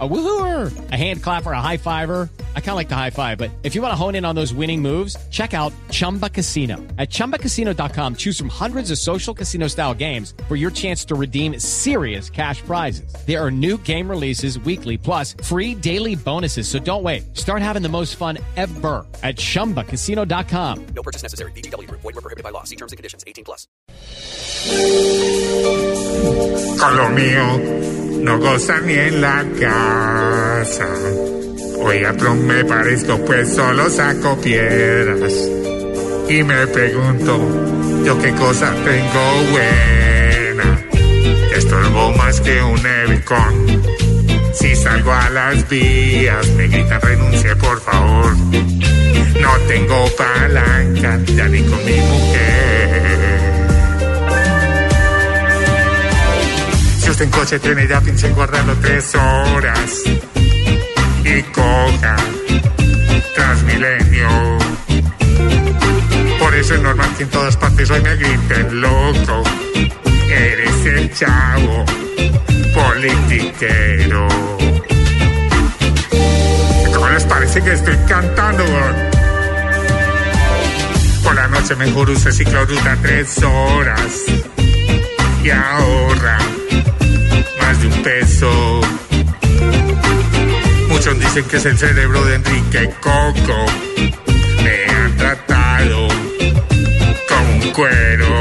A woohooer, a hand clapper, a high fiver. I kind of like the high five, but if you want to hone in on those winning moves, check out Chumba Casino. At ChumbaCasino.com, choose from hundreds of social casino style games for your chance to redeem serious cash prizes. There are new game releases weekly, plus free daily bonuses. So don't wait. Start having the most fun ever at ChumbaCasino.com. No purchase necessary. BGW. Void were prohibited by law. See terms and conditions. 18 plus. Con lo mío no gozan ni en la casa. Hoy a Trump me parezco, pues solo saco piedras. Y me pregunto, yo qué cosa tengo buena. Estorbo más que un Evicon. Si salgo a las vías, me gritan renuncie, por favor. No tengo palanca, ya ni con mi mujer. En coche tiene ya pinche guardarlo tres horas y coja Transmilenio. Por eso es normal que en todas partes hoy me griten loco. Eres el chavo politiquero. ¿Cómo les parece que estoy cantando? Por la noche mejor use cicloruta tres horas y Muchos dicen que es el cerebro de Enrique Coco. Me han tratado con un cuero.